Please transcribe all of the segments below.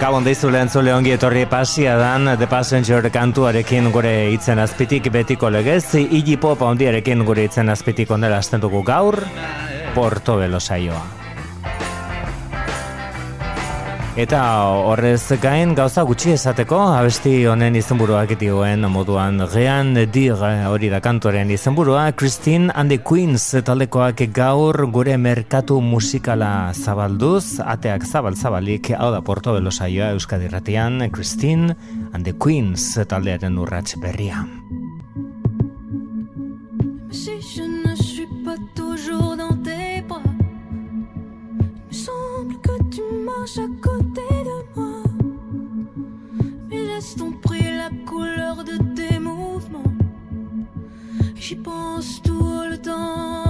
Gabon deizu lehen zule ongi etorri pasia dan The Passenger kantuarekin gure itzen azpitik betiko legez, Iggy Pop ondiarekin gure itzen azpitik ondela asten dugu gaur, Porto Belo saioa. Eta horrez gain gauza gutxi esateko, abesti honen izenburuak dioen moduan gean dir hori da kantoren izenburua, Christine and the Queens taldekoak gaur gure merkatu musikala zabalduz, ateak zabal zabalik, hau da porto belo saioa Euskadi Ratian, Christine and the Queens taldearen urrats berria. J'y pense tout le temps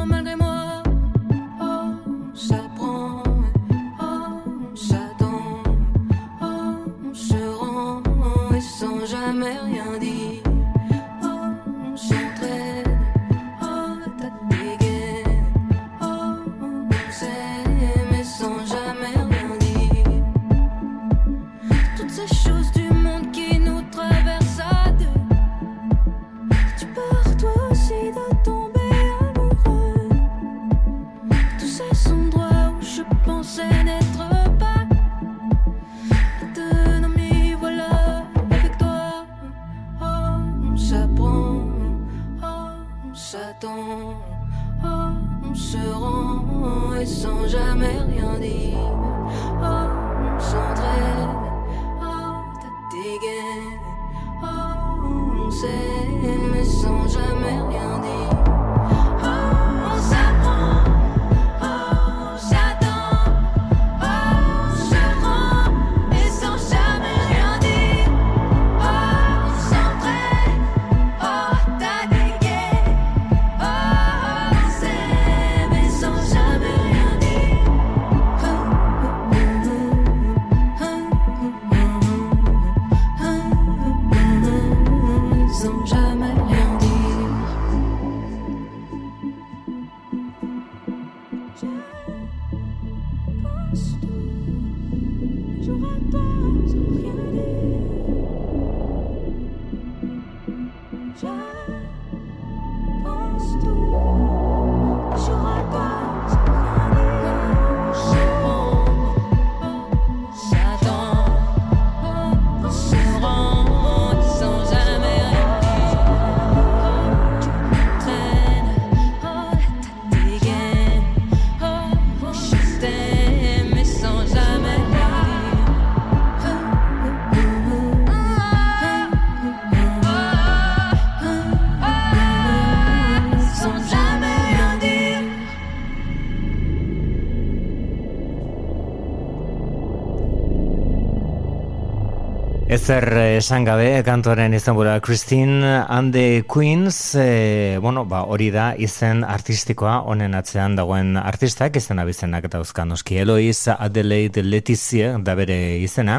Ezer esan gabe kantoren izenbura Christine and the Queens e, bueno, ba, hori da izen artistikoa. Honen atzean dagoen artistak izen abizenak eta uzkan oski Eloiz Adelaide Letizia da bere izena.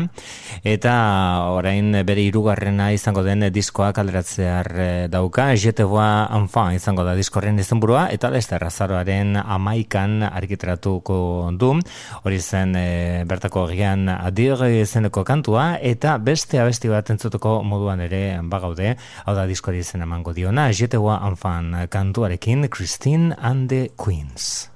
Eta orain bere irugarrena izango den diskoa kalderatzear e, dauka. Jeteboa Anfan izango da diskorren izenburua. Eta leste razaroaren amaikan argitratuko du. Hori zen e, bertako gian adir izeneko kantua. Eta beste beste abesti bat entzutuko moduan ere bagaude, hau da diskori zen emango diona, jeteua anfan kantuarekin Christine and the Queens.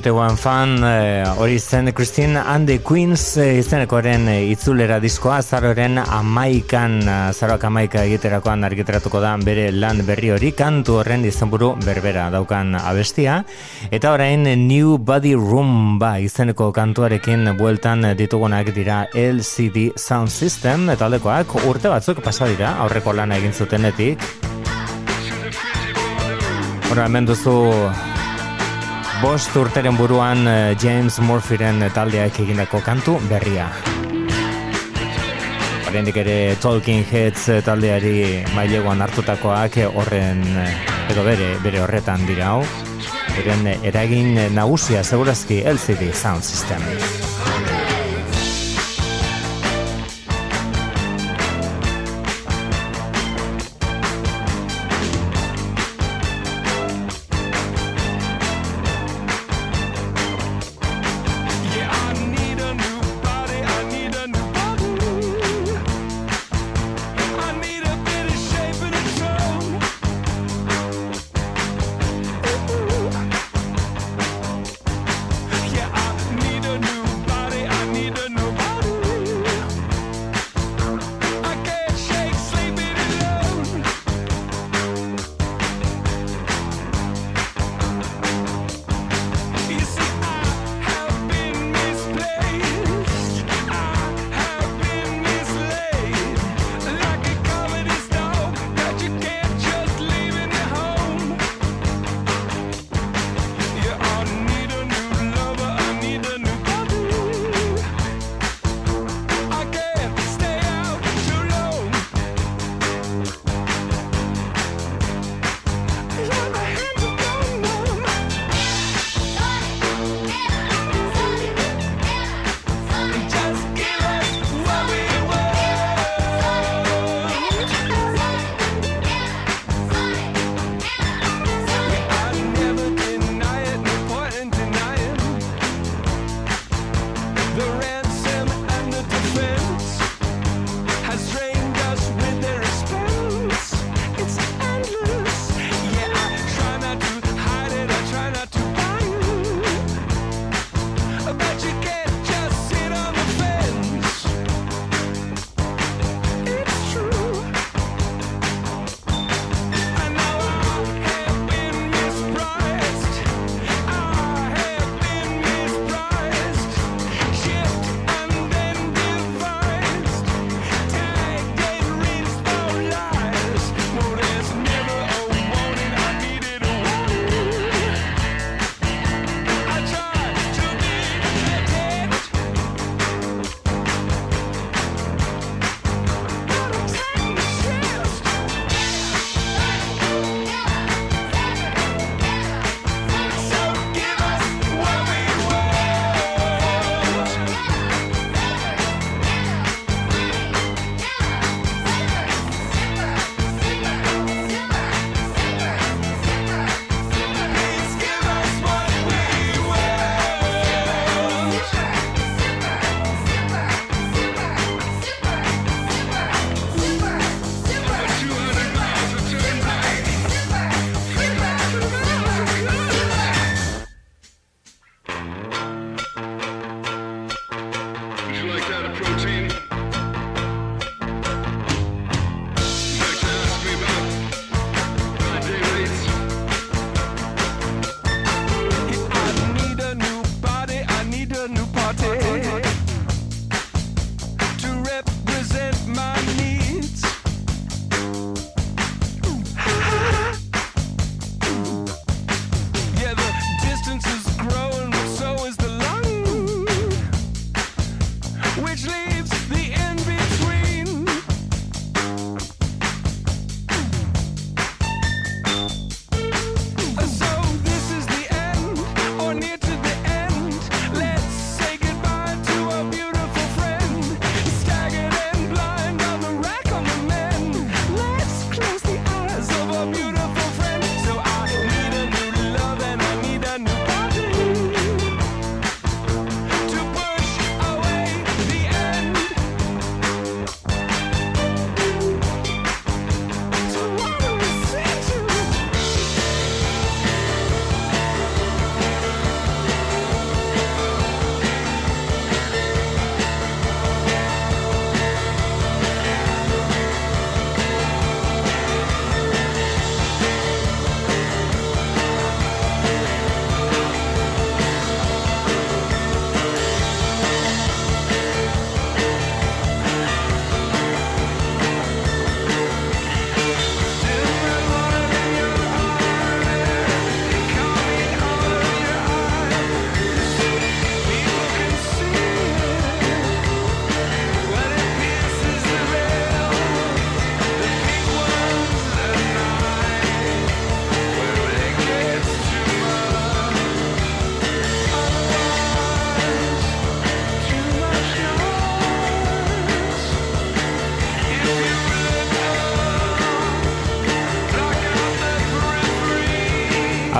Jete One Fan eh, hori zen Christine and the Queens eh, izenekoaren eh, itzulera diskoa azaroren amaikan azaroak amaika egiterakoan argitaratuko da bere lan berri hori kantu horren izenburu berbera daukan abestia. Eta orain New Body Room ba izeneko kantuarekin bueltan ditugunak dira LCD Sound System eta aldekoak urte batzuk pasa dira aurreko lana egin zutenetik. Hora, hemen duzu bost urteren buruan eh, James Murphyren taldeak egindako kantu berria. Oraindik ere Talking Heads eh, taldeari maileguan hartutakoak eh, horren edo bere bere horretan dira hau. Beren eragin nagusia segurazki LCD Sound System.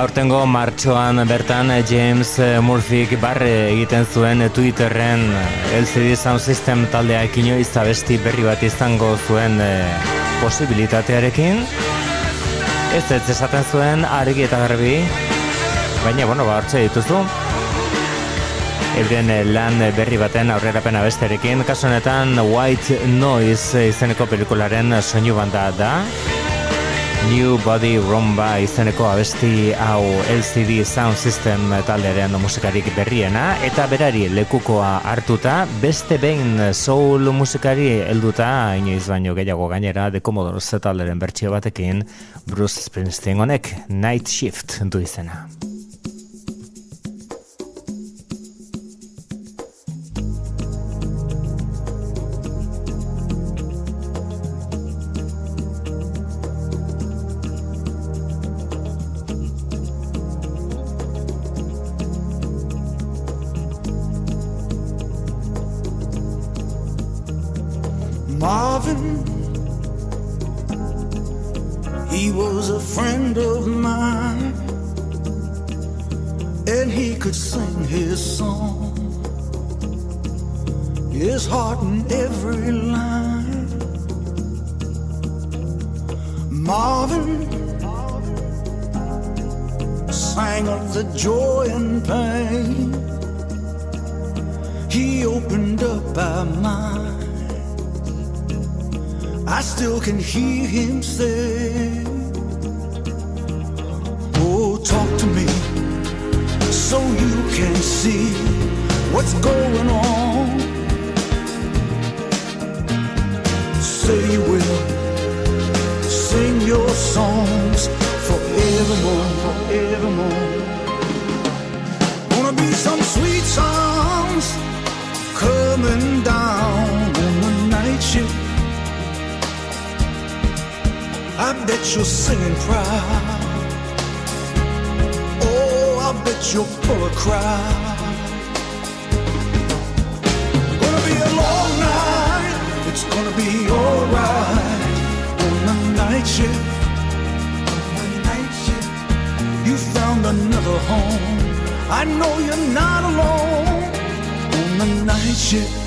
Aurtengo martxoan bertan James Murphyk barre egiten zuen Twitterren LCD Sound System taldeak inoiz abesti berri bat izango zuen eh, posibilitatearekin. Ez ez esaten zuen argi eta garbi, baina, bueno, ba, hortxe dituzu. Euren eh, lan berri baten aurrerapena besterekin, kasu honetan White Noise izeneko pelikularen soinu banda da. New Body Rumba izeneko abesti hau LCD Sound System taldearen musikarik berriena eta berari lekukoa hartuta beste behin soul musikari helduta inoiz baino gehiago gainera The Commodores talderen bertsio batekin Bruce Springsteen honek Night Shift du izena. Bet you're full of crowd. Gonna be a long night. It's gonna be alright on the night shift. On the night shift. You found another home. I know you're not alone on the night shift.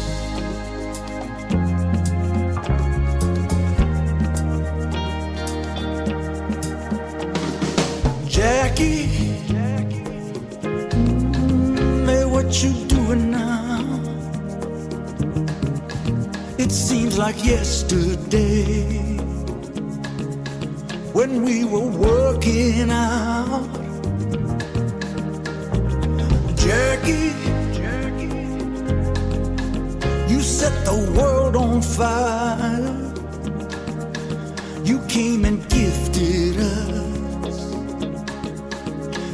Jackie, you doing now? It seems like yesterday when we were working out. Jackie, Jackie, you set the world on fire. You came and gifted us.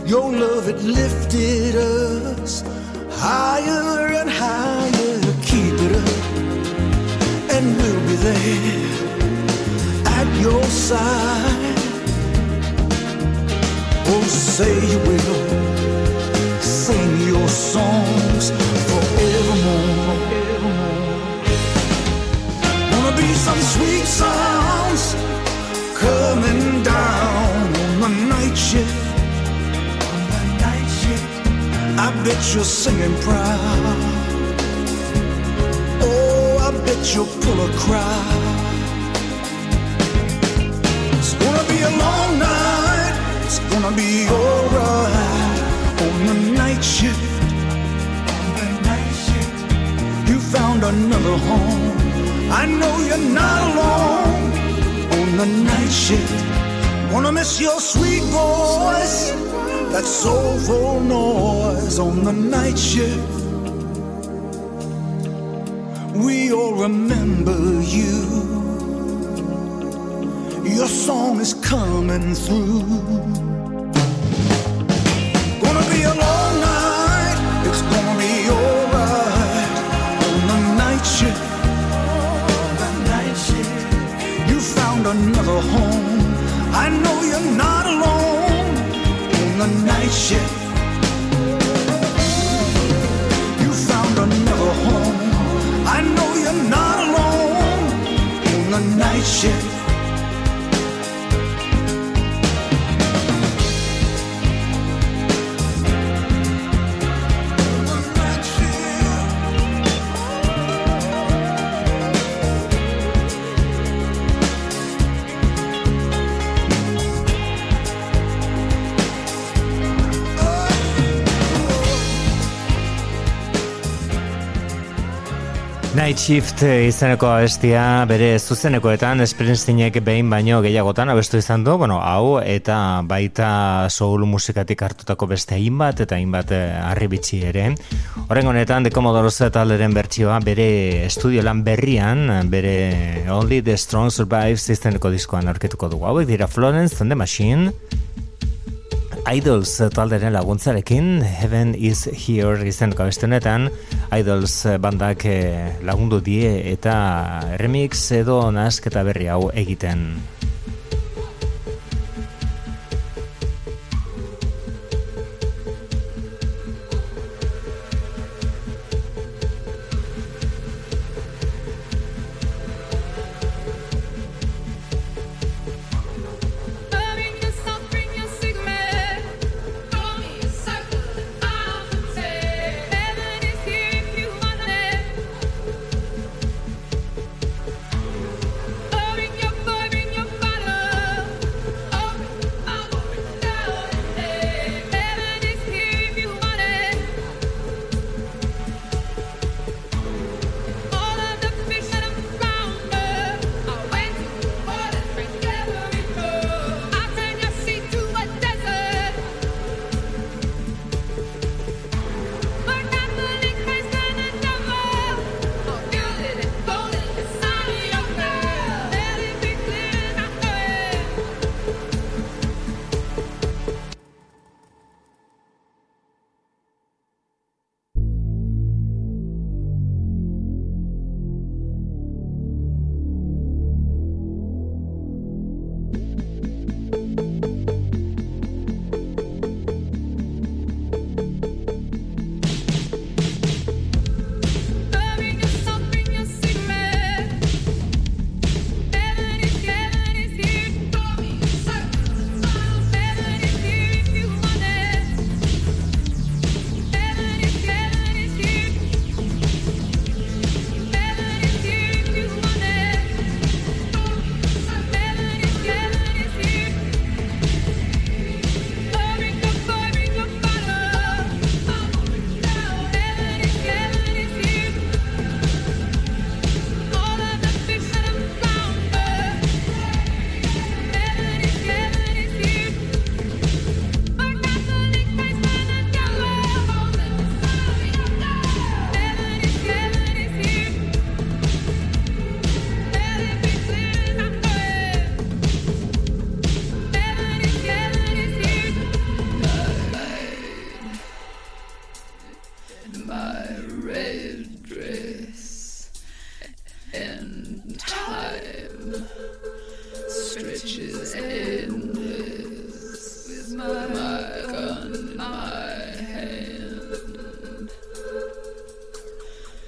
Your love, it lifted us higher and higher. Keep it up, and we'll be there at your side. Oh, say you will sing your songs forevermore. Wanna be some sweet sounds coming down on the night shift. Bet you're singing proud. Oh, I bet you'll pull a crowd. It's gonna be a long night. It's gonna be alright on the night shift. On the night shift, you found another home. I know you're not alone on the night shift. Wanna miss your sweet voice, that soulful noise on the night shift. We all remember you. Your song is coming through. Shift. You found another home. I know you're not alone on the night shift. Night Shift izeneko abestia bere zuzenekoetan Springsteenek behin baino gehiagotan abestu izan du, bueno, hau eta baita soul musikatik hartutako beste hainbat eta hainbat eh, harribitsi ere. Horren honetan, The Commodores taleren bertsioa bere estudio lan berrian, bere Only the Strong Survives izeneko diskoan aurketuko dugu. Hau dira Florence and the Machine, Idols talderen laguntzarekin, Heaven is Here izan kabestenetan, Idols bandak eh, lagundu die eta remix edo nasketa berri hau egiten.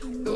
Ooh.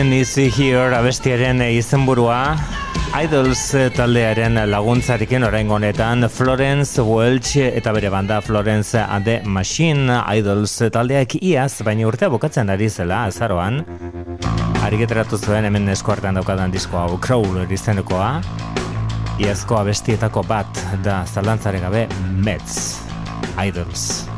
Can You See Here abestiaren izenburua Idols eh, taldearen laguntzarekin oraingo honetan Florence Welch eta bere banda Florence and the Machine Idols taldeak iaz baina urtea bukatzen ari zela azaroan. Arigetratu zuen hemen eskuartan daukadan disko hau Crowl izenekoa Iazko abestietako bat da zalantzare gabe Mets Idols.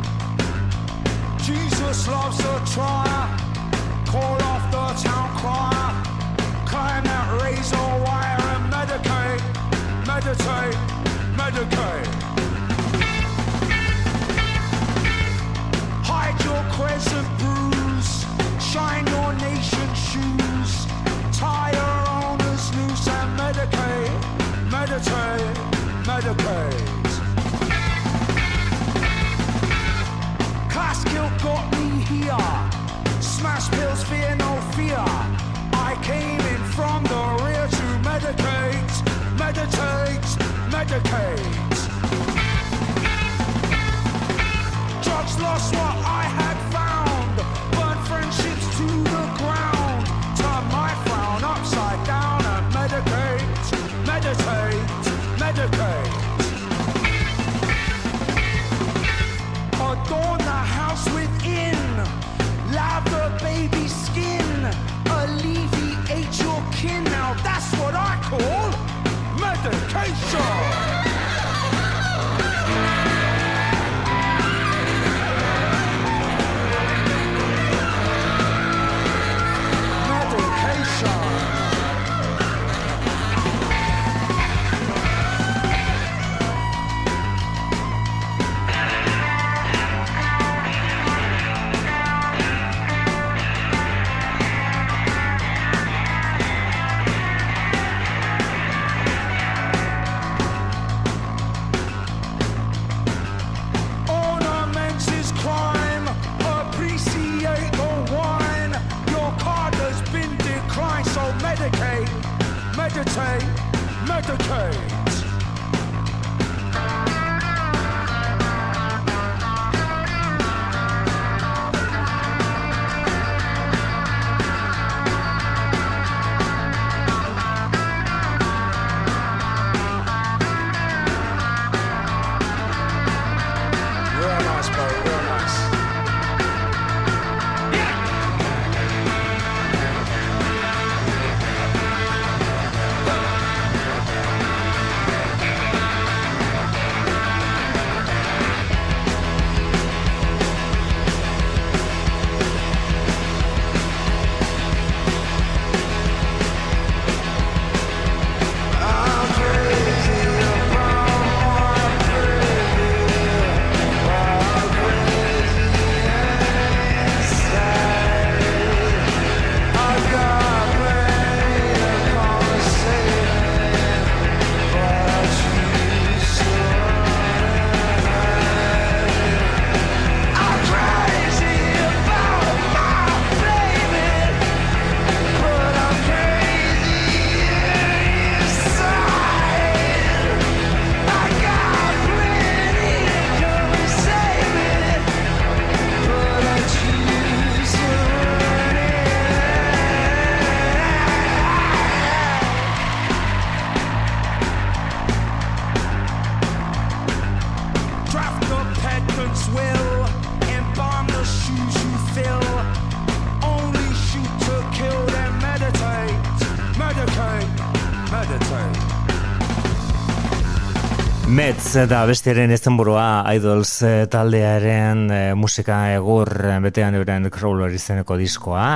Metz da bestiaren izenburua Idols eh, taldearen eh, musika egur eh, betean euren Crawler izeneko diskoa,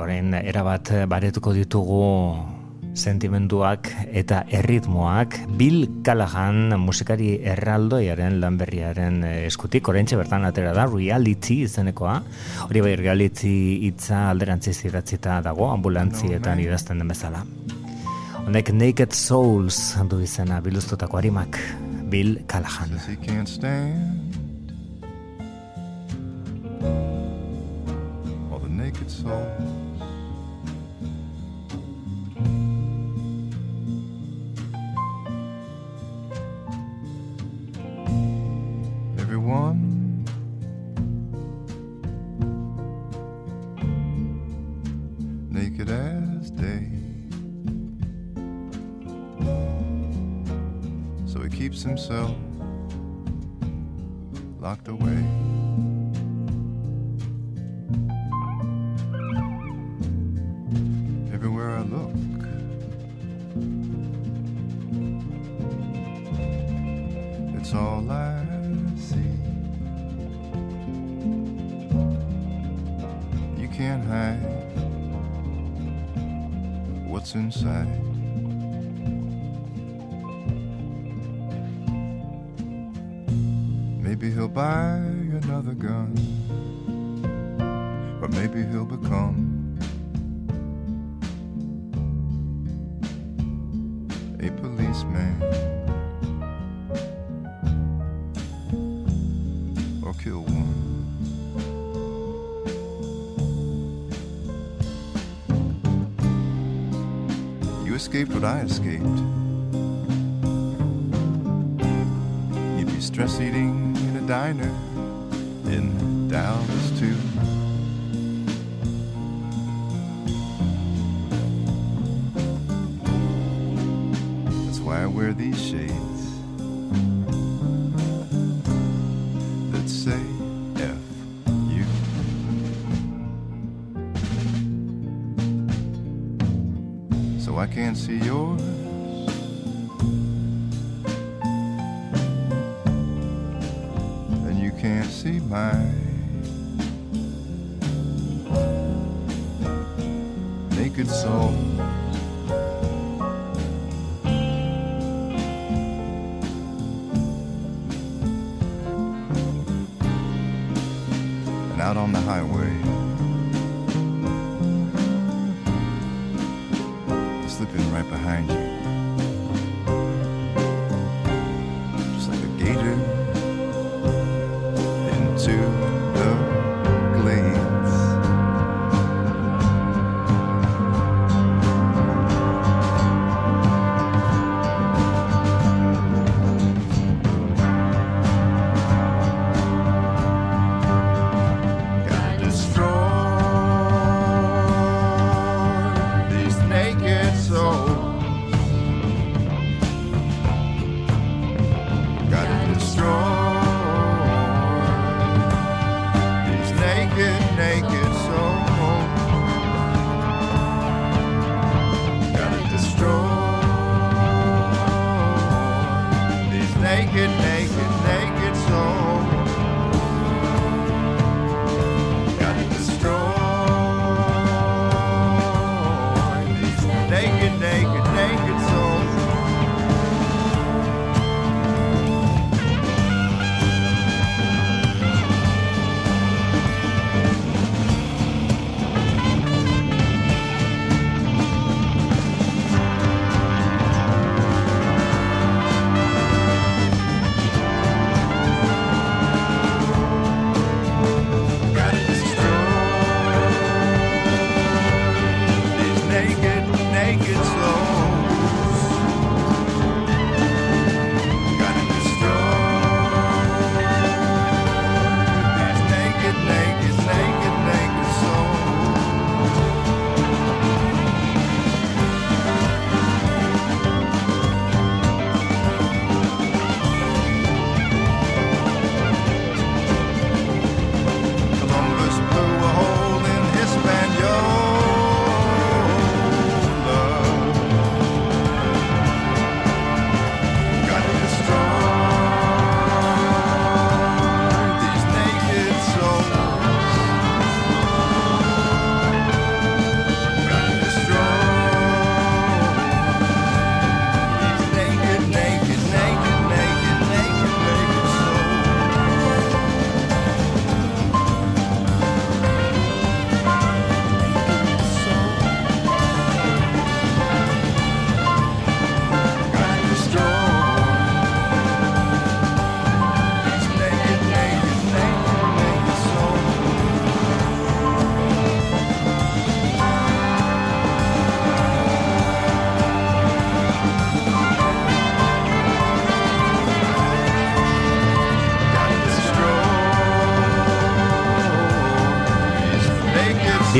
orain erabat baretuko ditugu sentimenduak eta erritmoak. Bill Callahan musikari erraldoiaren lanberriaren eskutik. Oraintxe bertan atera da reality izenekoa. Hori bai reality hitza alderantziz idatzita dago ambulantzietan idazten den bezala. Honek Naked Souls du izena biluztutako harimak Bill Callahan. What's inside. Maybe he'll buy another gun, or maybe he'll become a policeman, escaped what I escaped, you'd be stress eating in a diner in Dallas, too. That's why I wear these shades see your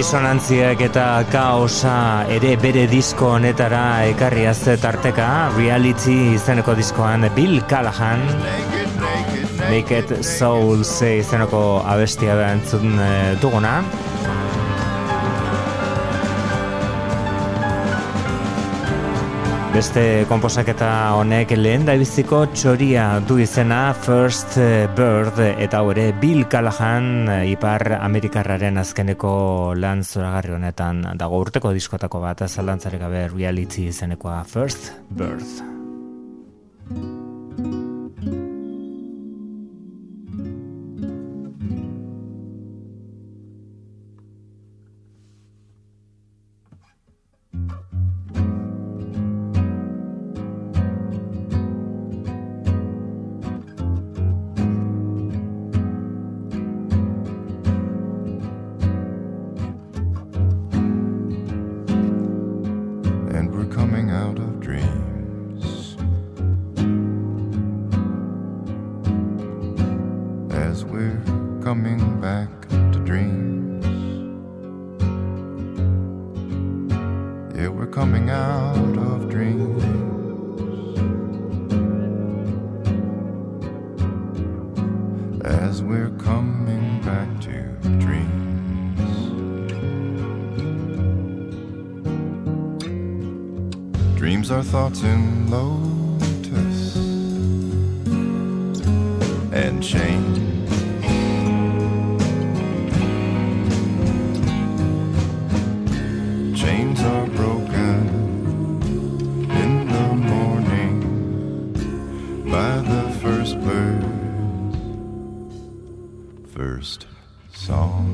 naked Disonantziak eta kaosa ere bere disko honetara ekarri azte tarteka, reality izeneko diskoan Bill Callahan, naked, Naked Souls izeneko abestia da entzun eh, duguna. Beste konposaketa honek lehen da biziko txoria du izena First Bird eta hau ere Bill Callahan ipar Amerikarraren azkeneko lan zoragarri honetan dago urteko diskotako bat zalantzarik gabe reality izenekoa First Bird. By the first bird's first song.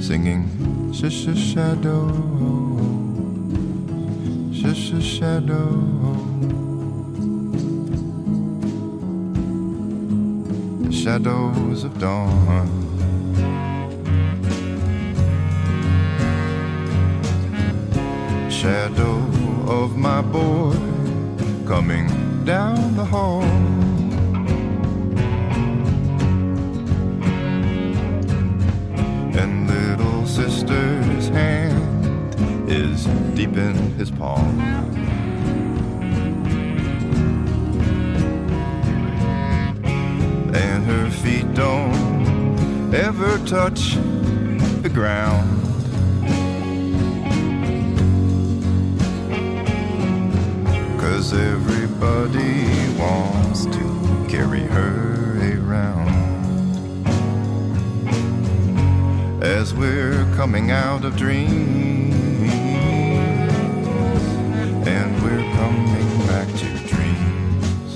Singing, shush a shadow, shush a shadow. Shadows of dawn. Shadow of my boy coming down the hall. And little sister's hand is deep in his palm. And her feet don't ever touch the ground. Cause everybody wants to carry her around. As we're coming out of dreams, and we're coming back to dreams.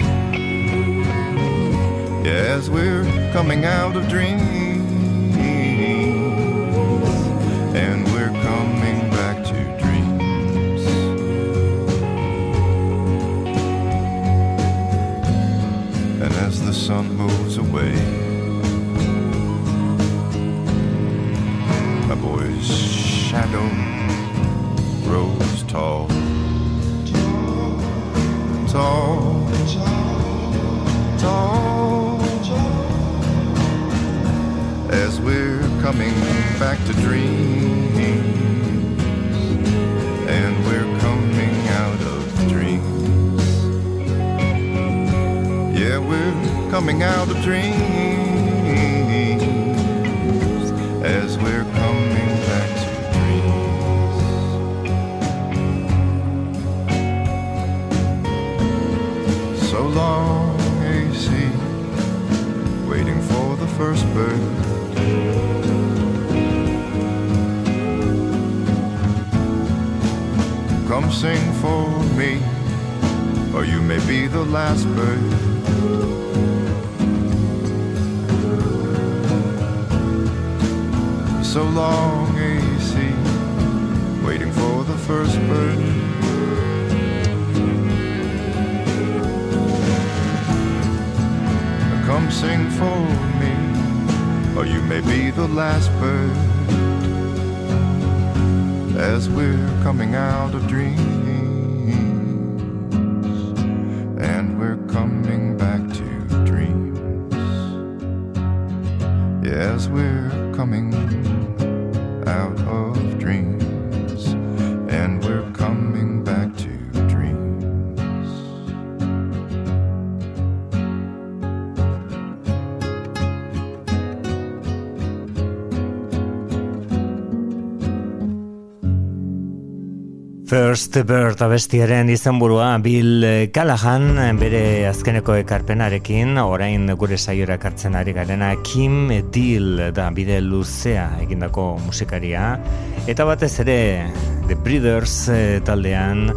Yeah, as we're coming out of dreams, back to dreams, and we're coming out of dreams. Yeah, we're coming out of dreams out First Bird abestiaren izenburua Bill Callahan bere azkeneko ekarpenarekin orain gure saiora kartzen ari garena Kim Deal da bide luzea egindako musikaria eta batez ere The Breeders eh, taldean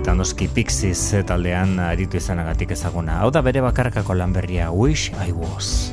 eta noski Pixies eh, taldean aritu izanagatik ezaguna. Hau da bere bakarkako lan berria Wish I Was.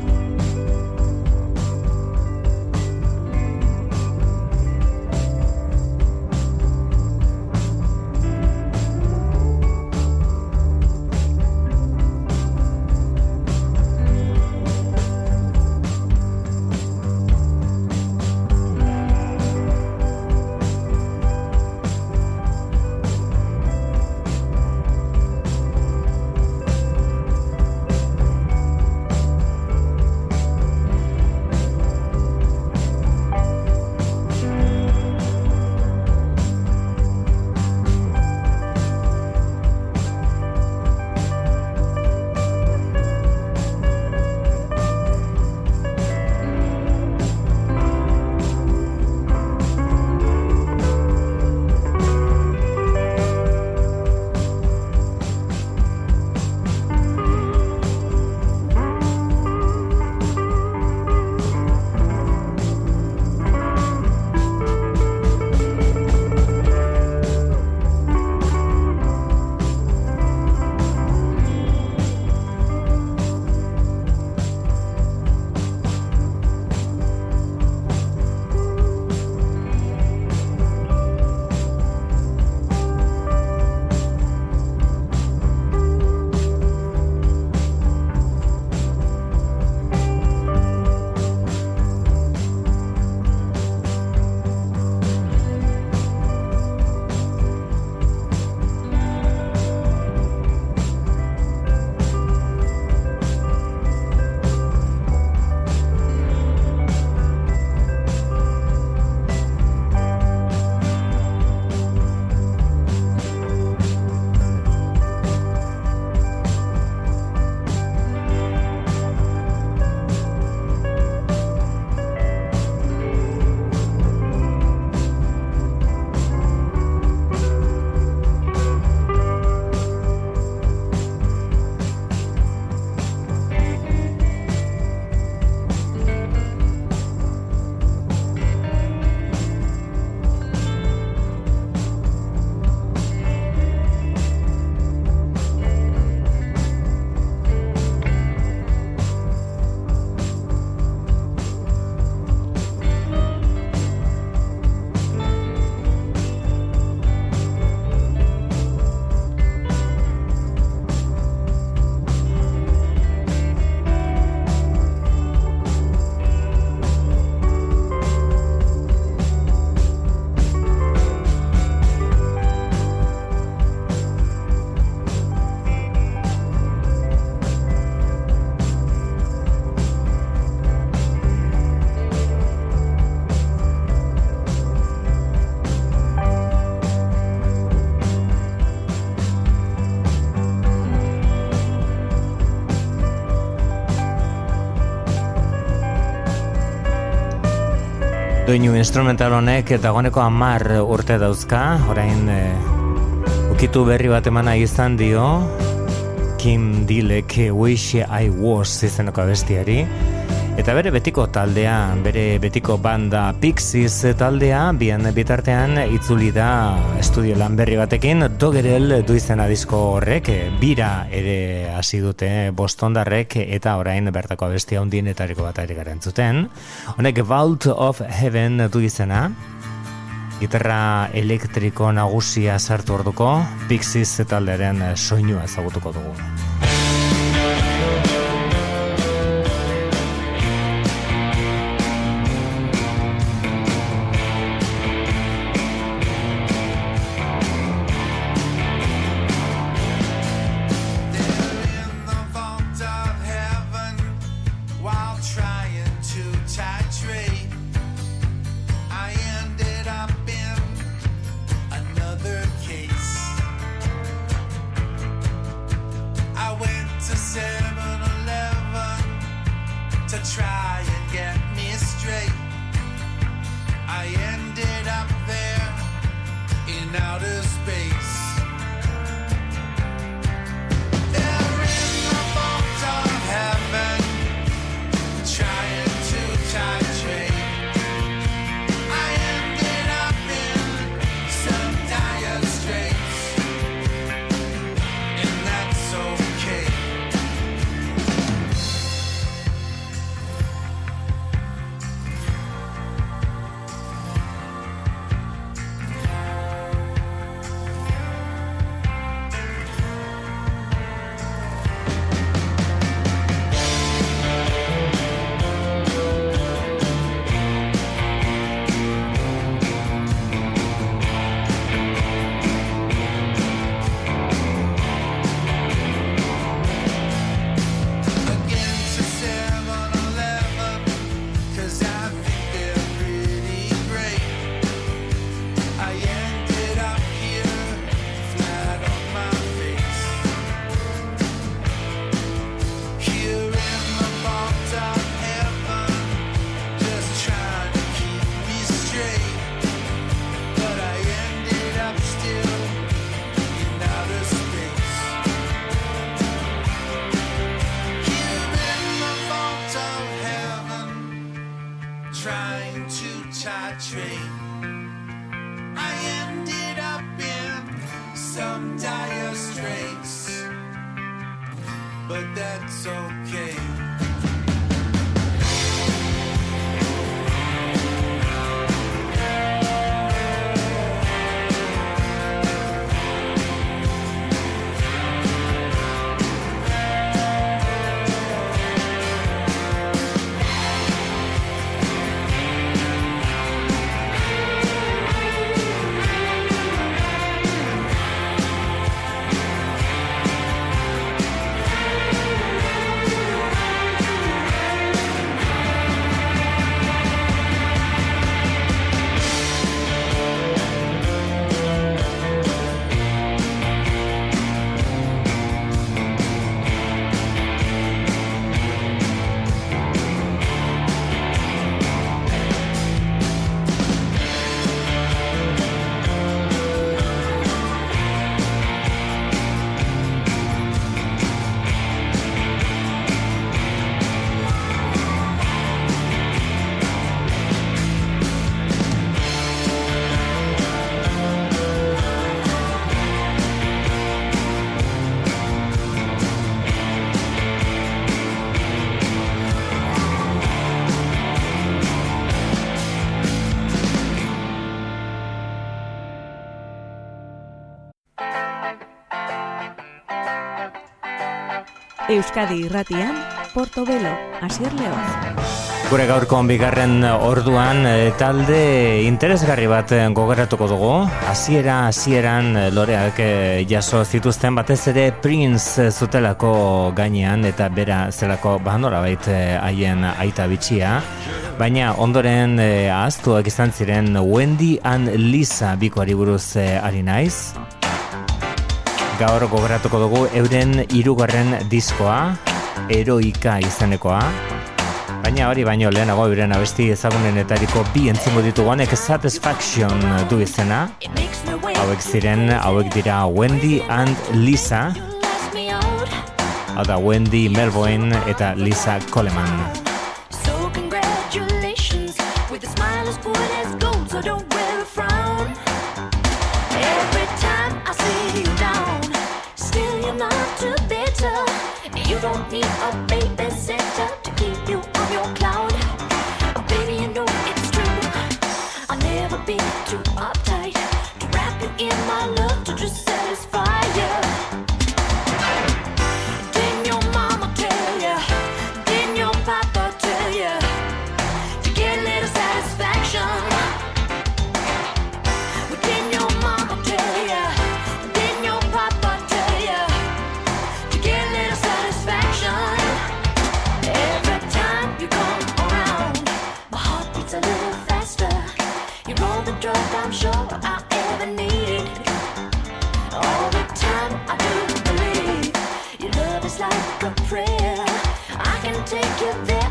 Doinu instrumental honek dagoeneko amar urte dauzka, orain e, ukitu berri bat emana izan dio, Kim Dilek Wish I Was izeneko abestiari, Eta bere betiko taldea, bere betiko banda Pixies taldea, bian bitartean itzuli da estudio lan berri batekin, dogerel du izena disko horrek, bira ere hasi dute bostondarrek eta orain bertako abestia hundienetariko bat ari garen zuten. Honek Vault of Heaven du izena, gitarra elektriko nagusia sartu orduko, Pixies taldearen soinua ezagutuko dugu. Euskadi irratian, Portobelo, Asier Leoz. Gure gaurko bigarren orduan eh, talde interesgarri bat eh, gogoratuko dugu. Hasiera hasieran eh, loreak jaso zituzten batez ere Prince zutelako gainean eta bera zelako ba norabait eh, haien aita bitxia. Baina ondoren ahaztuak izan ziren Wendy and Lisa bikoari buruz ari naiz gaur gogoratuko dugu euren hirugarren diskoa, eroika izenekoa. Baina hori baino lehenago euren abesti ezagunenetariko bi entzungo ditugu honek satisfaction du izena. Hauek ziren, hauek dira Wendy and Lisa. Hau da Wendy Melvoin eta Lisa Coleman. be too uptight to wrap you in my love. take you there.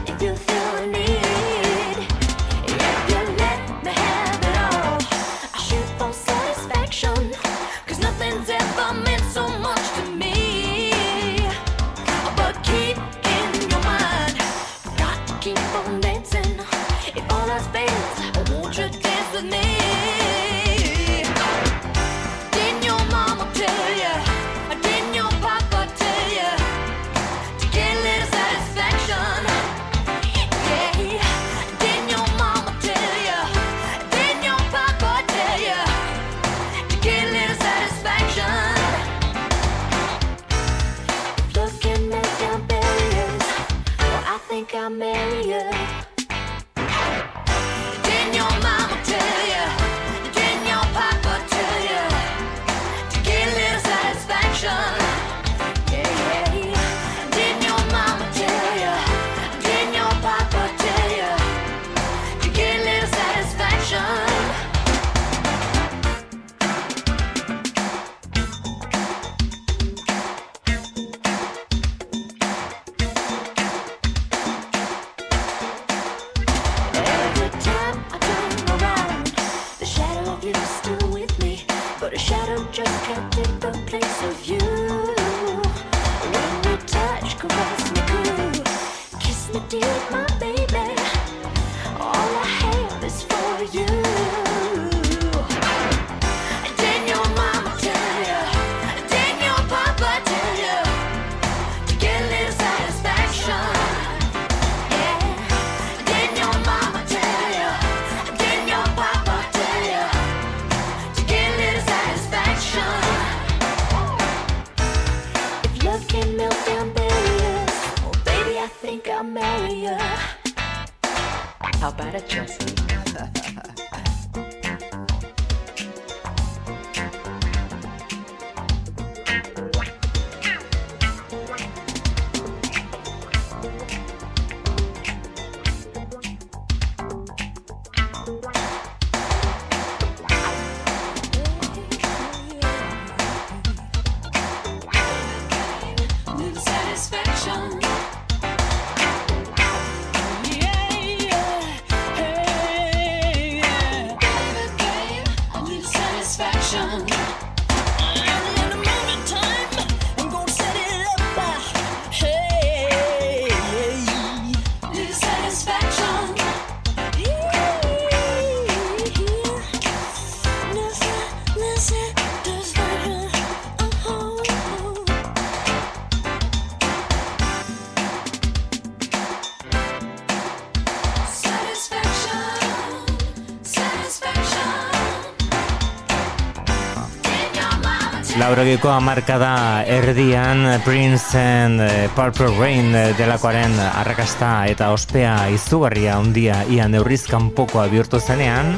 biko hamarkada erdian Prince and eh, Purple Rain eh, delakoaren arrakasta eta ospea izugarria handia ian neurrizkan pokoa bihurtu zenean,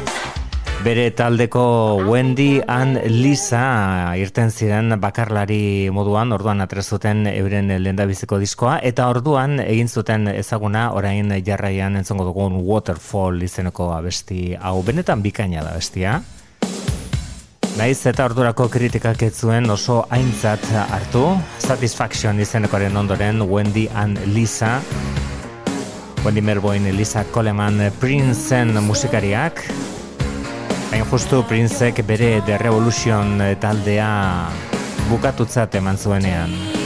bere taldeko Wendy and Lisa irten ziren bakarlari moduan orduan atrezuten euren lendabiziko diskoa eta orduan egin zuten ezaguna orain jarraian entzongo dugun Waterfall izeneko abesti hau benetan bikaina da bestia. Naiz eta ordurako kritikak ez zuen oso aintzat hartu, Satisfaction izenekoaren ondoren Wendy and Lisa, Wendy Melbourne Lisa Coleman Princeen musikariak, hain justu Princek bere The Revolution taldea bukatutzat eman zuenean.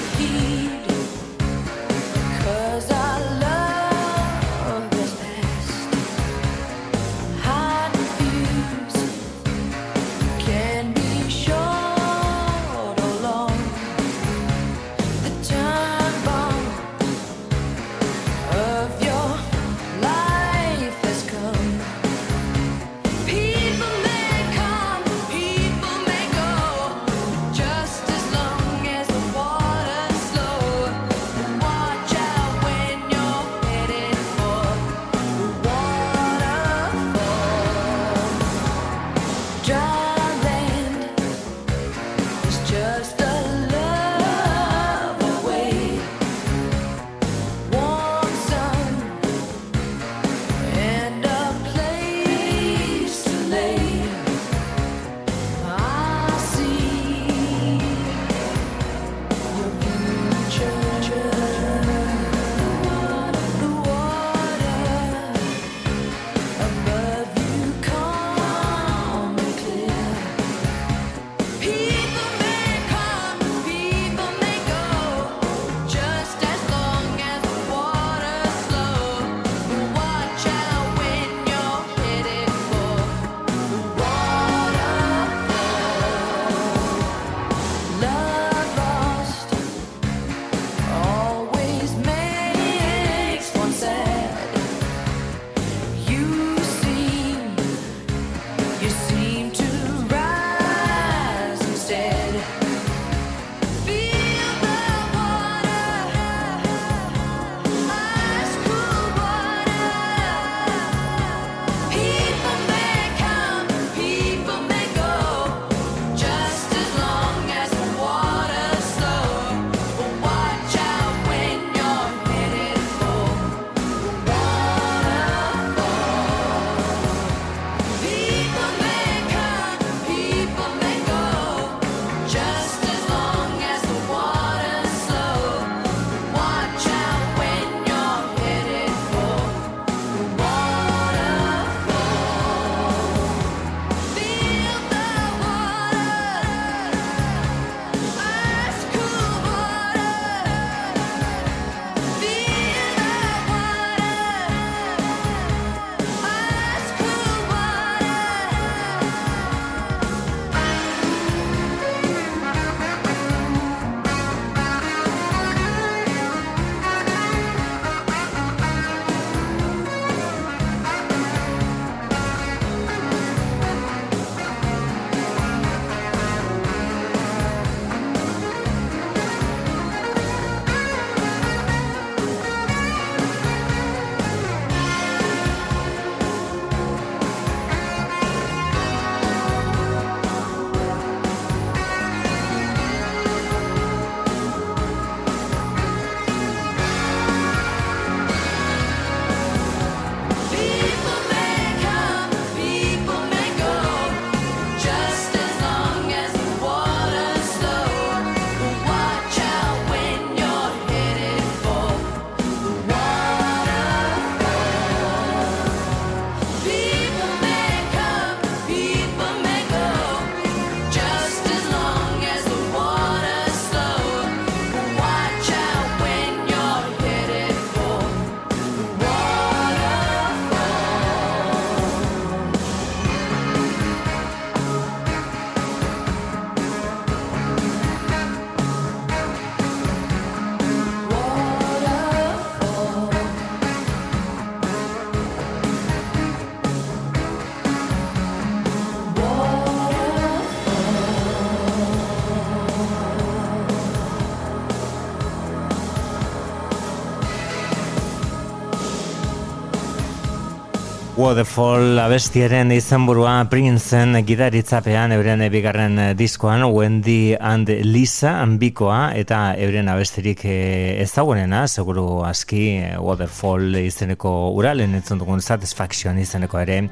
The Fall abestiaren izenburua Princeen gidaritzapean euren bigarren eh, diskoan Wendy and Lisa ambikoa eta euren abestirik eh, ezagunena seguru aski eh, Waterfall izeneko uralen entzun dugun Satisfaction izeneko ere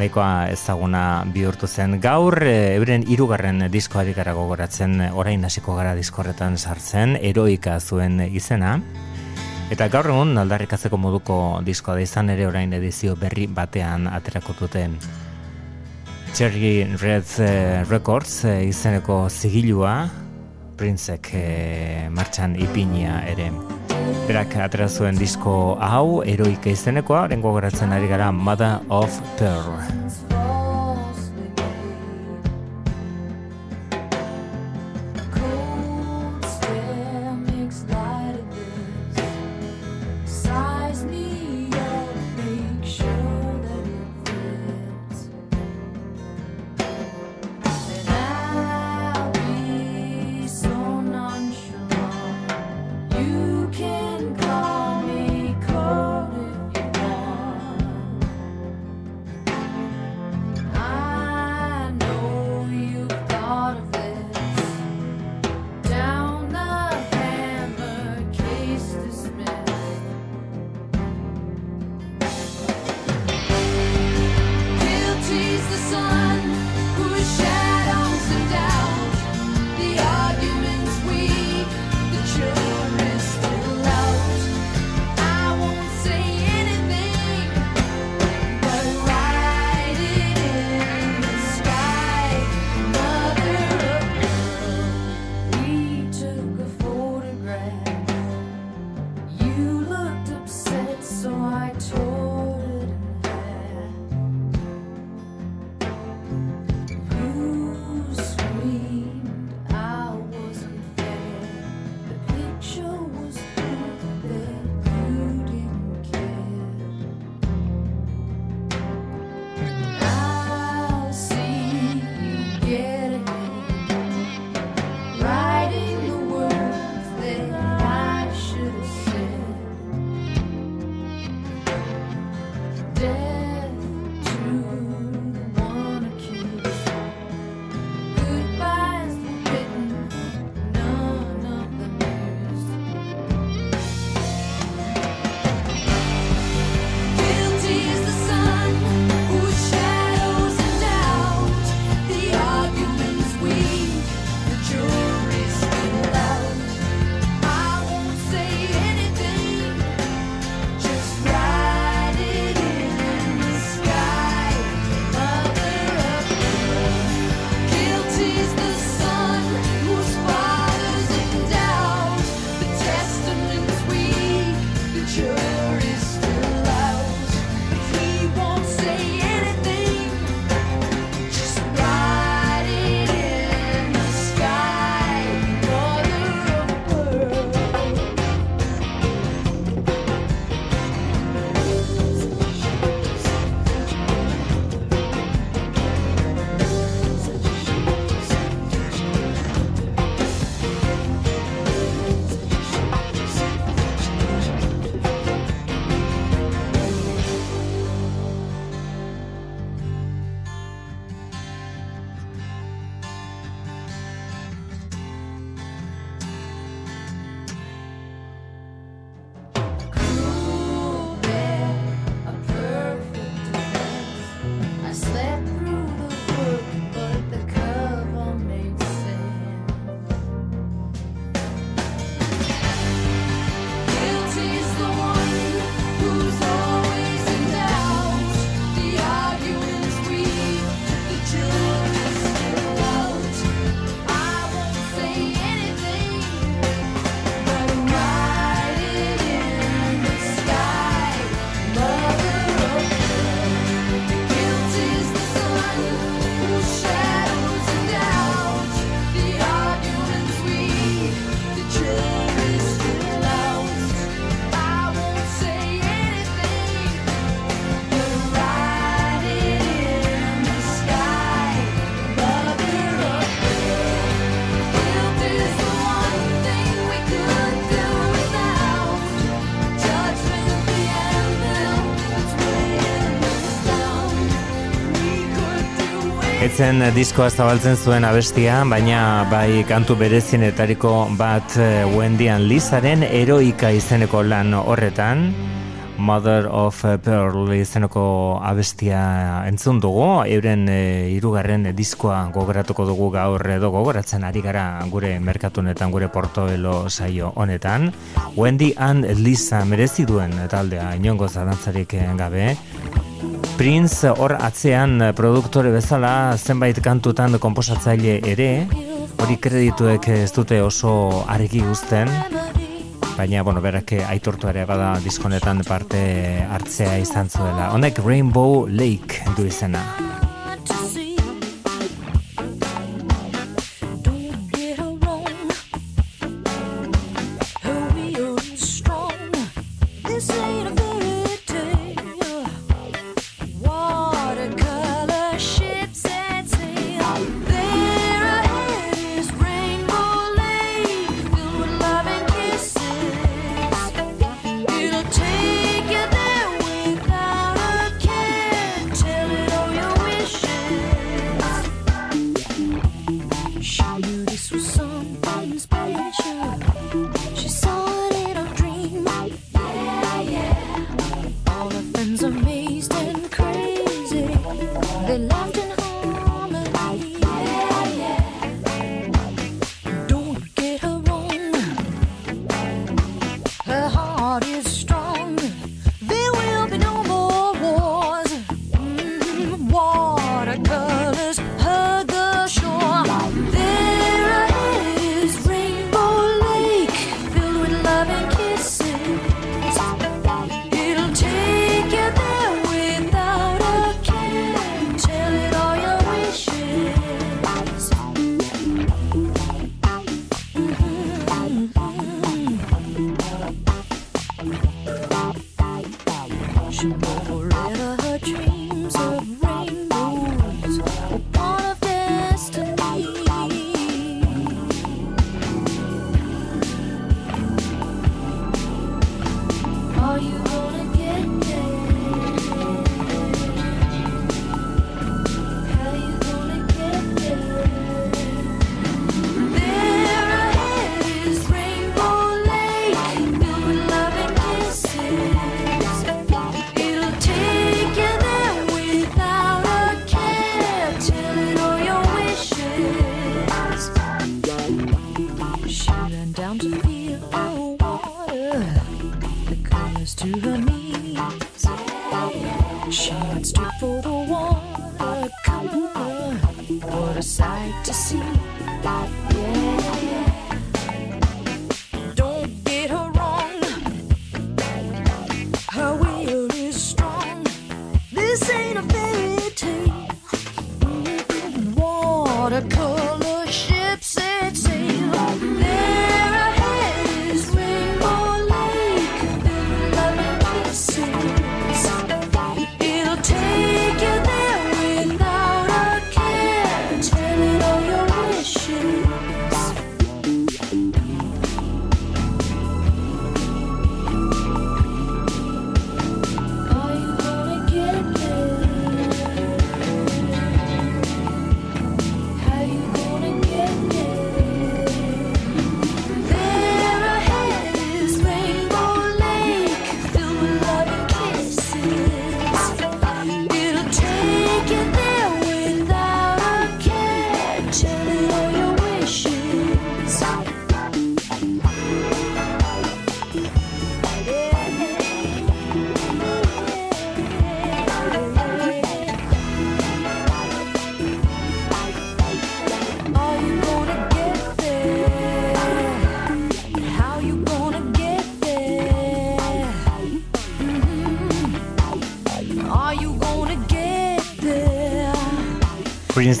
nahikoa ezaguna bihurtu zen. Gaur euren hirugarren diskoari gara gogoratzen orain hasiko gara diskorretan sartzen eroika zuen izena Eta gaur egun aldarrikatzeko moduko diskoa da izan ere orain edizio berri batean aterako duten. Cherry Red eh, Records eh, izeneko zigilua Princek e, martxan ipinia ere. Berak atera zuen disko hau, eroik izenekoa, rengo geratzen ari gara Mother of Pearl. izen eh, diskoa zabaltzen zuen abestia, baina bai kantu berezienetariko bat eh, Wendy and Lizaren eroika izeneko lan horretan, Mother of Pearl izeneko abestia entzun dugu, euren eh, e, irugarren diskoa gogoratuko dugu gaur edo gogoratzen ari gara gure merkatunetan, gure portoelo saio honetan. Wendy and Lisa merezi duen taldea, inongo zarantzarik gabe, Prince hor atzean produktore bezala zenbait kantutan komposatzaile ere, hori kredituek ez dute oso argi uzten, baina, bueno, berak aitortu ere bada diskonetan parte hartzea izan zuela. Honek Rainbow Lake du izena.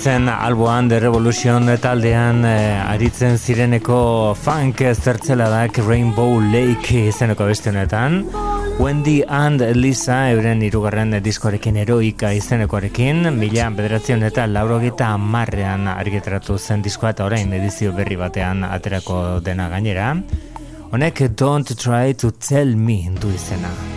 Princeen alboan The Revolution taldean eh, aritzen zireneko funk zertzeladak Rainbow Lake izeneko beste. Wendy and Lisa euren irugarren diskorekin eroika izenekoarekin, mila bederatzen eta laurogeita amarrean argitaratu zen diskoa eta orain edizio berri batean aterako dena gainera. Honek Don't Try to Tell Me du izena.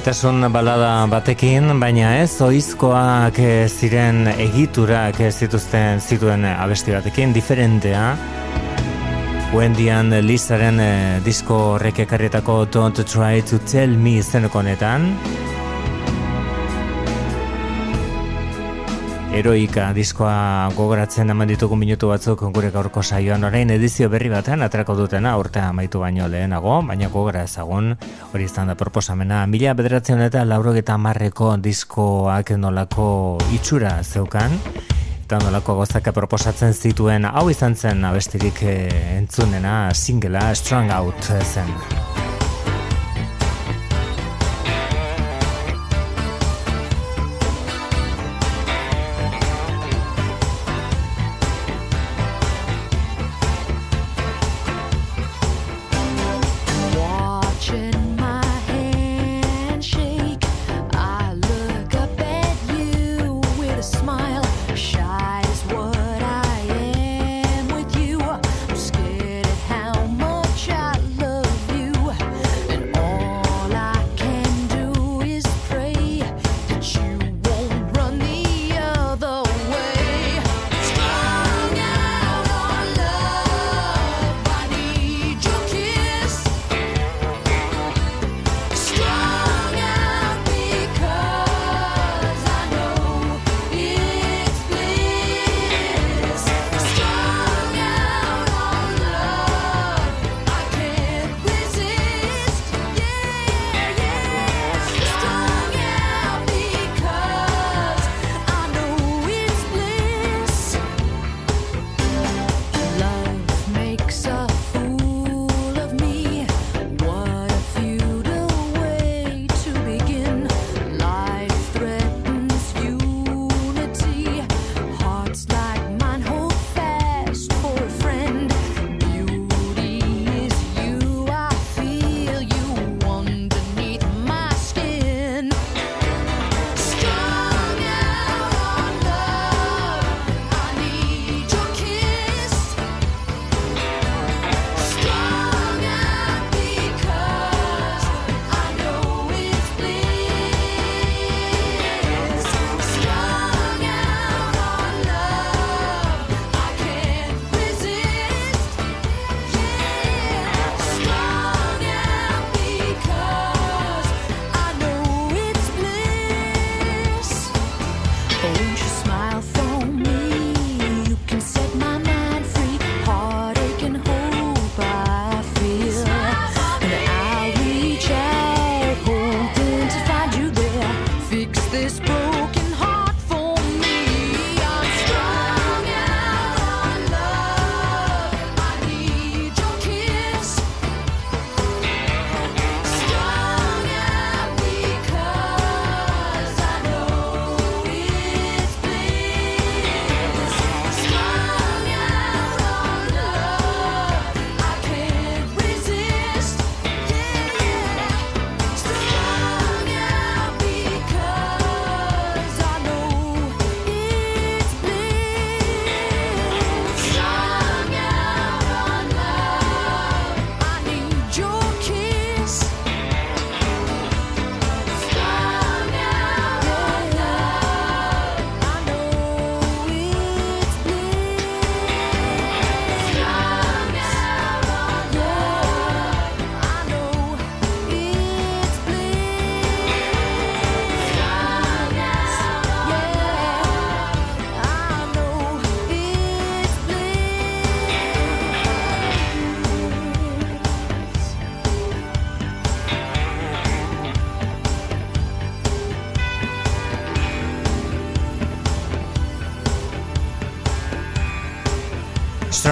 gaitasun balada batekin, baina ez oizkoak eh, ziren egiturak eh, zituzten zituen eh, abesti batekin, diferentea. Wendy and Lizaren disko horrek ekarrietako Don't Try to Tell Me izeneko netan. Eroika diskoa gogoratzen eman ditugu minutu batzuk gure gaurko saioan orain edizio berri batean atrako dutena urtea amaitu baino lehenago, baina gogora ezagun hori izan da proposamena. Mila bederatzen eta laurogeta marreko diskoak nolako itxura zeukan, eta nolako gozaka proposatzen zituen hau izan zen abestirik eh, entzunena singela Strong Out zen.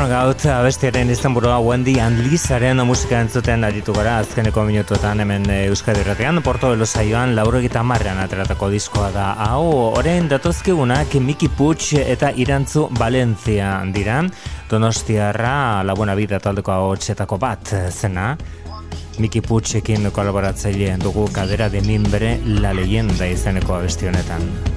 gaut bestiaren izenburua Wendy and Lizaren musika entzuten aritu gara azkeneko minutuetan hemen eh, Euskadi Erratean Porto Belozaioan lauro egita marrean ateratako diskoa da. Hau orain datozkigunak Miki Puig eta Irantzu Valencia diran. Donostiarra La Buena Vida taldeko hau bat zena. Miki Puig ekin kolaboratzeileen dugu kadera de mimbre la leyenda izeneko abestionetan honetan.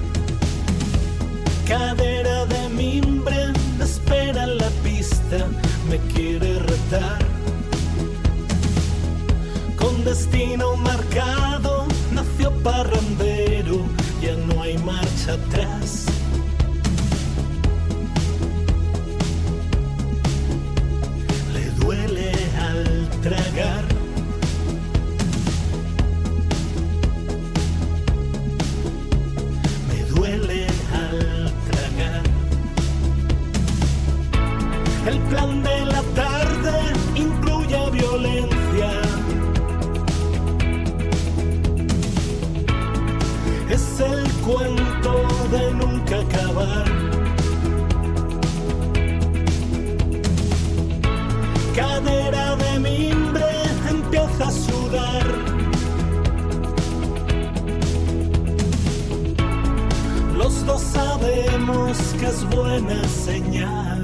cuento de nunca acabar. Cadera de mimbre empieza a sudar. Los dos sabemos que es buena señal.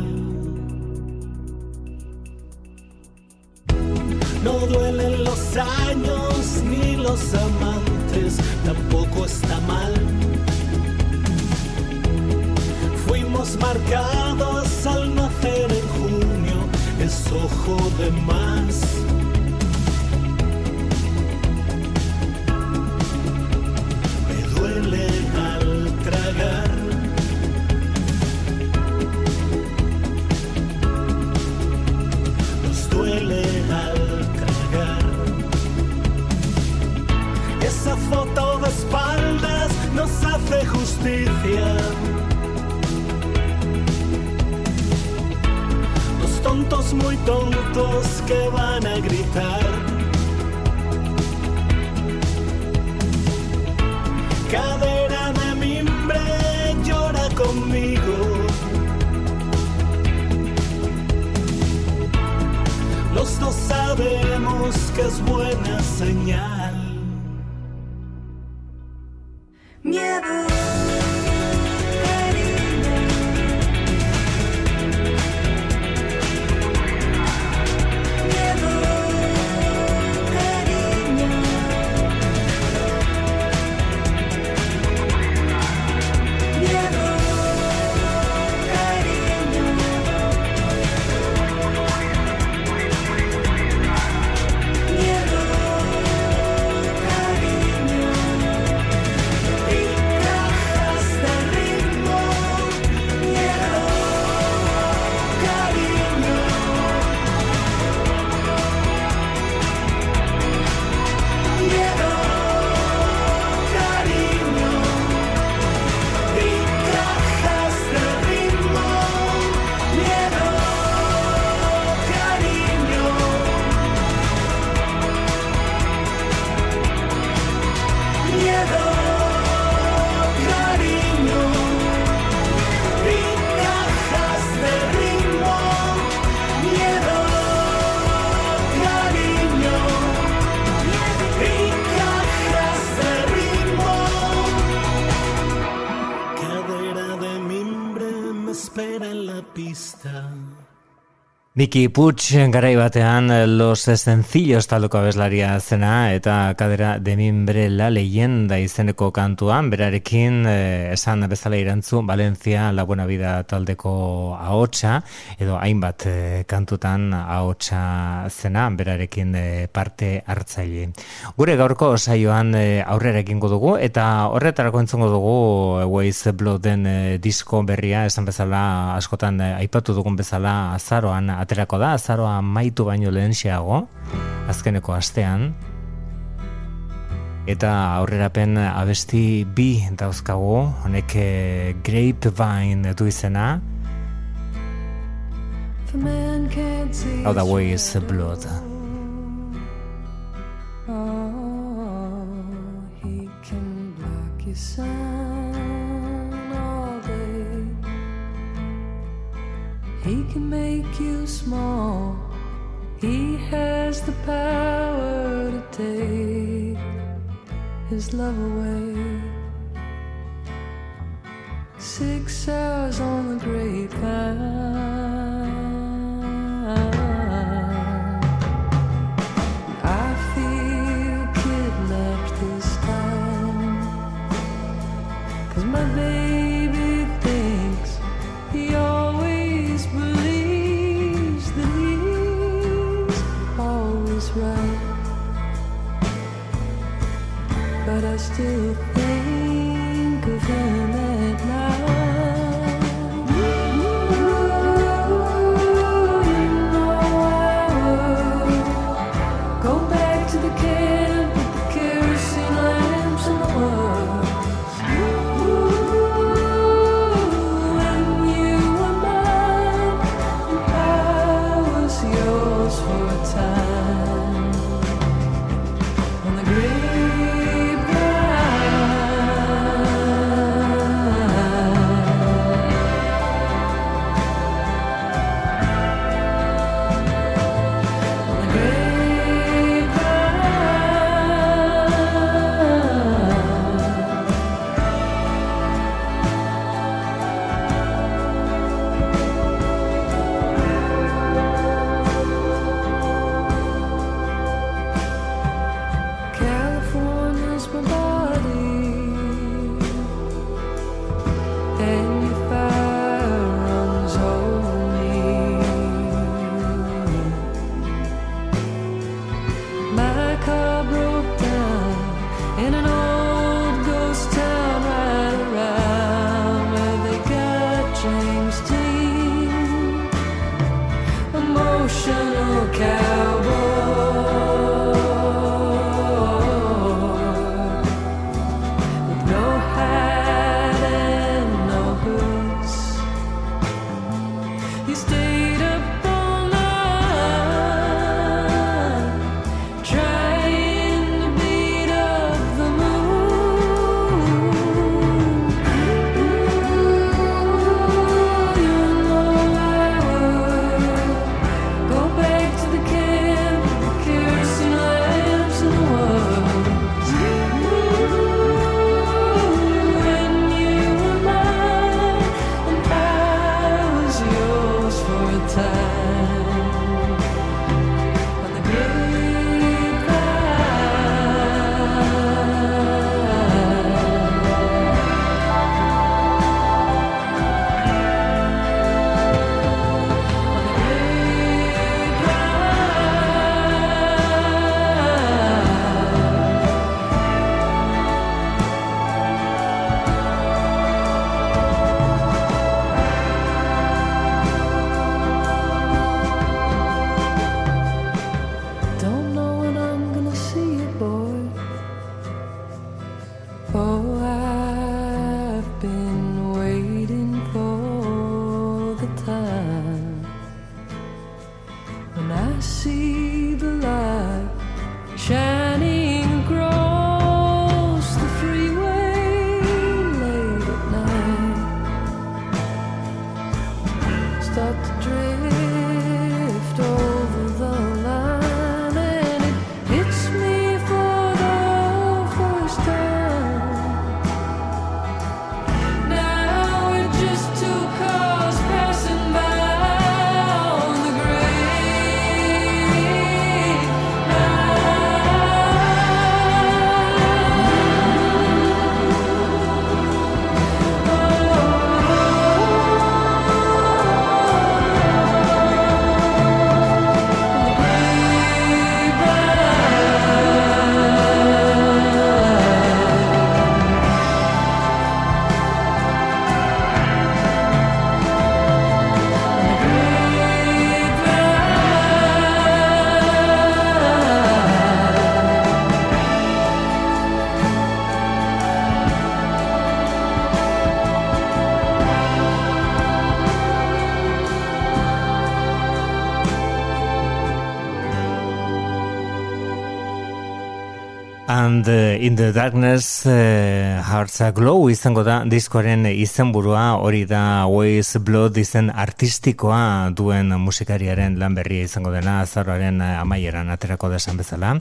Miki Puig garai batean Los Sencillos taldeko abeslaria zena eta kadera de mimbre la leyenda izeneko kantuan berarekin eh, esan bezala irantzu Valencia la buena vida taldeko ahotsa edo hainbat eh, kantutan ahotsa zena berarekin eh, parte hartzaile. Gure gaurko saioan eh, aurrera egingo dugu eta horretarako entzungo dugu Waze Blooden eh, disko berria esan bezala askotan eh, aipatu dugun bezala azaroan aterako da, azaroa maitu baino lehenxeago, azkeneko astean, eta aurrerapen abesti bi dauzkagu, honek eh, Grapevine du izena, hau da his Waze Blood. Oh, he can block your sun He can make you small. He has the power to take his love away. Six hours on the grapevine. You. In the Darkness uh, Hearts Glow izango da diskoaren izenburua. Hori da Ways Blood izen artistikoa duen musikariaren lan berria izango dena azaroaren eh, amaieran aterako da esan bezala.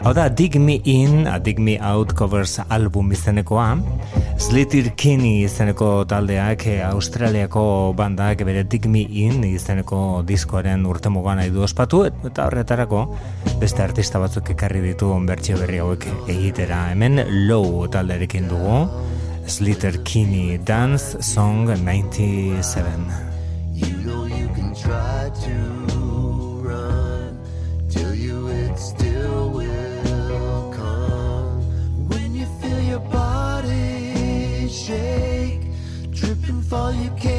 Hau da Dig Me In, Dig Me Out covers album izenekoa Slater Kinney izeneko taldeak eh, Australiako bandak bere Dig Me In izeneko diskoaren urtemugan nahi du ospatu eta horretarako beste artista batzuk ekarri ditu bertsio berri hauek egitera. Hemen low talderekin dugu. Slater Kinney Dance Song 97. you can't.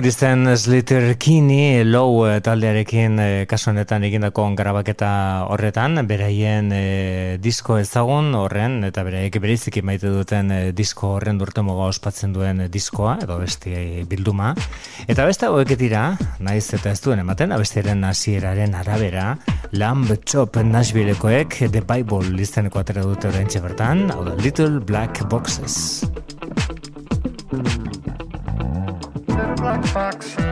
Hori zen Slater Kinney low eh, taldearekin eh, kasu honetan egindako grabaketa horretan, beraien eh, disko ezagun horren, eta beraiek beriziki maite duten eh, disko horren durtemoga ospatzen duen diskoa, edo besti eh, bilduma. Eta beste hauek dira, naiz eta ez duen ematen, abestiaren hasieraren arabera, Lamb Chop Nashvillekoek The Bible listeneko atera dute orain bertan, hau da Little Black Boxes. Black boxes,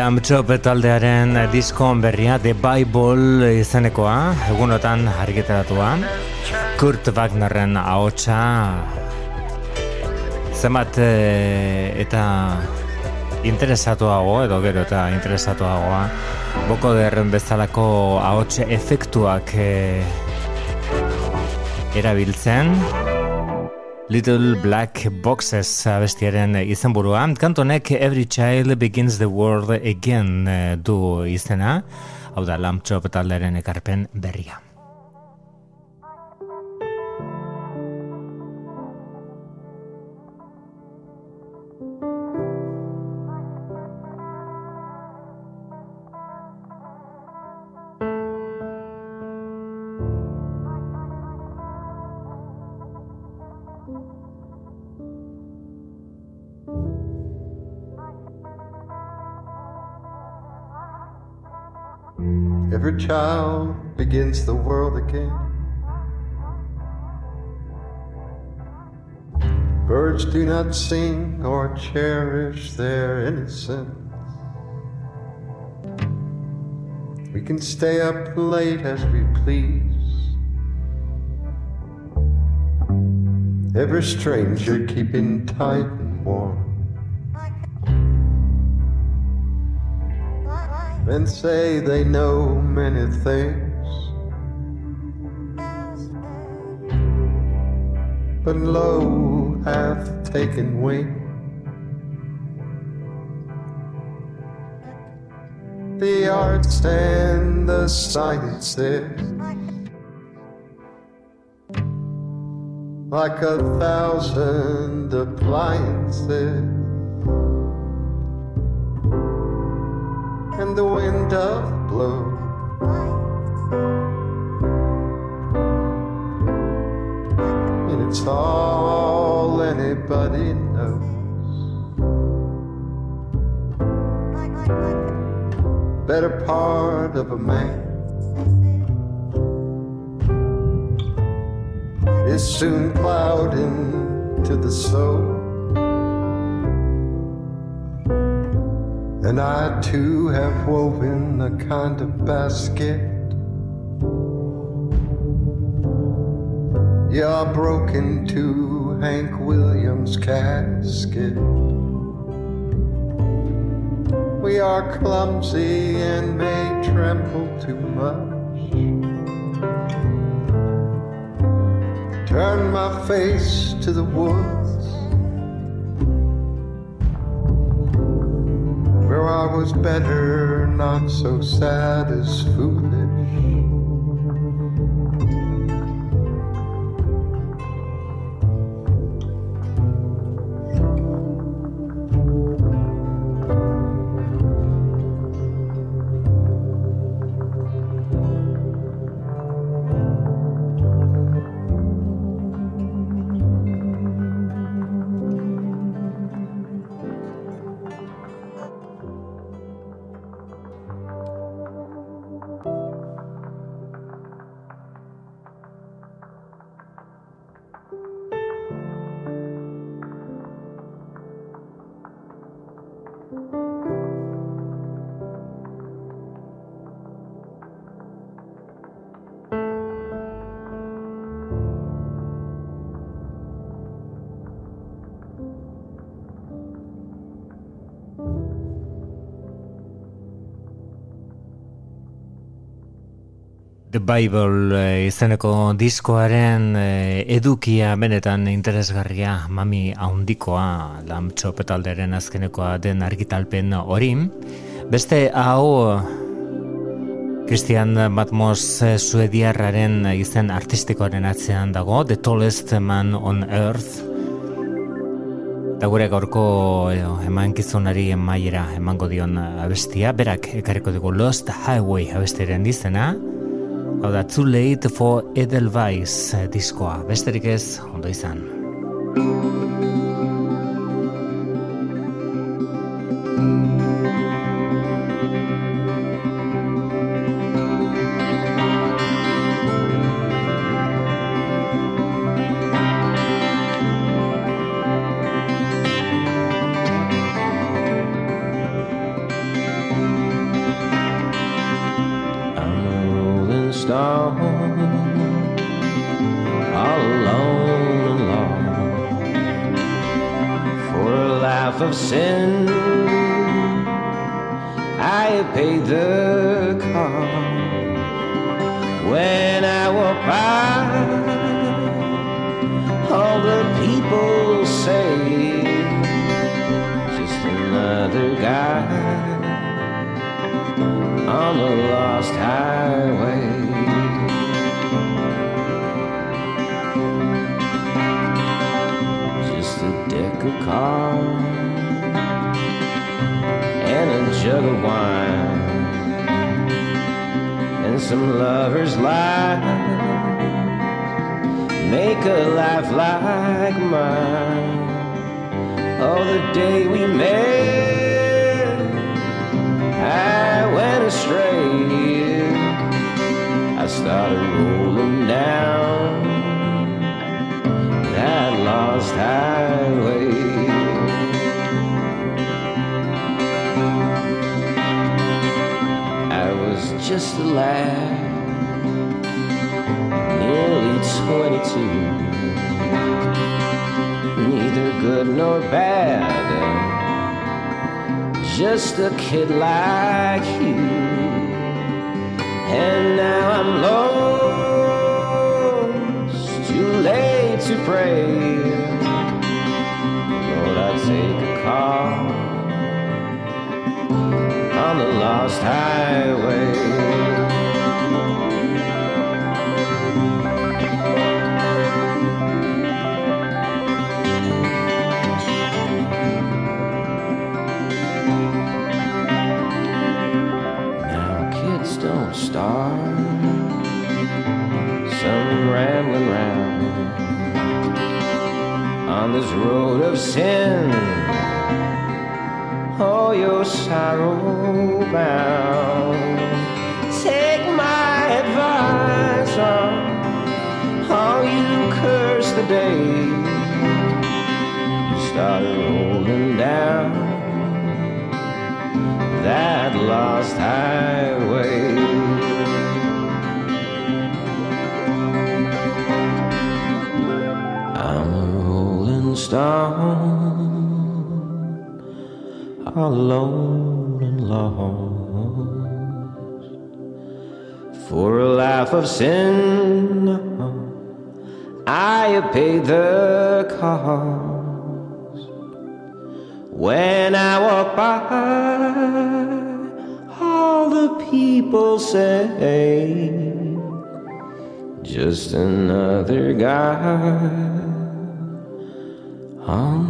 Lamb Chop taldearen diskon berria The Bible izenekoa, egunotan argitaratua. Kurt Wagnerren ahotsa zenbat eh, eta interesatuago edo gero eta interesatuagoa boko derren bezalako ahots efektuak eh, erabiltzen Little Black Boxes abestiaren izenburua. Kantonek Every Child Begins the World Again eh, du izena. Hau da, Lamb Chop taldearen ekarpen berria. Child begins the world again. Birds do not sing or cherish their innocence. We can stay up late as we please. Every stranger keeping tight and warm. Men say they know many things, but lo hath taken wing. The arts and the sciences, like a thousand appliances. And the wind doth blow. And it's all anybody knows. Better part of a man is soon plowed into the soul. And I too have woven a kind of basket. I broke into Hank Williams' casket. We are clumsy and may tremble too much. Turn my face to the woods I was better, not so sad as foolish. Bible eh, izeneko diskoaren eh, edukia benetan interesgarria mami haundikoa lamtxop talderen azkenekoa den argitalpen hori. Beste hau Christian Matmos eh, suediarraren izen artistikoaren atzean dago, The Tallest Man on Earth. Eta gure gaurko emankizunari emaiera emango dion abestia, berak ekarriko dugu Lost Highway abestiaren izena, Hau da, Too Late for Edelweiss eh, diskoa. Besterik ez, ondo izan. On the lost highway. Just a deck of cards and a jug of wine and some lovers' lies make a life like mine. Oh, the day we met. I went astray. I started rolling down that lost highway. I was just a lad, nearly 22. Neither good nor bad just a kid like you. And now I'm lost, too late to pray. Lord, I take a car on the lost highway. This road of sin. Oh, you're sorrow bound. Take my advice on how you curse the day you started rolling down that lost highway. Stone, alone and lost. For a life of sin, I have paid the cost. When I walk by, all the people say, just another guy on the lost highway.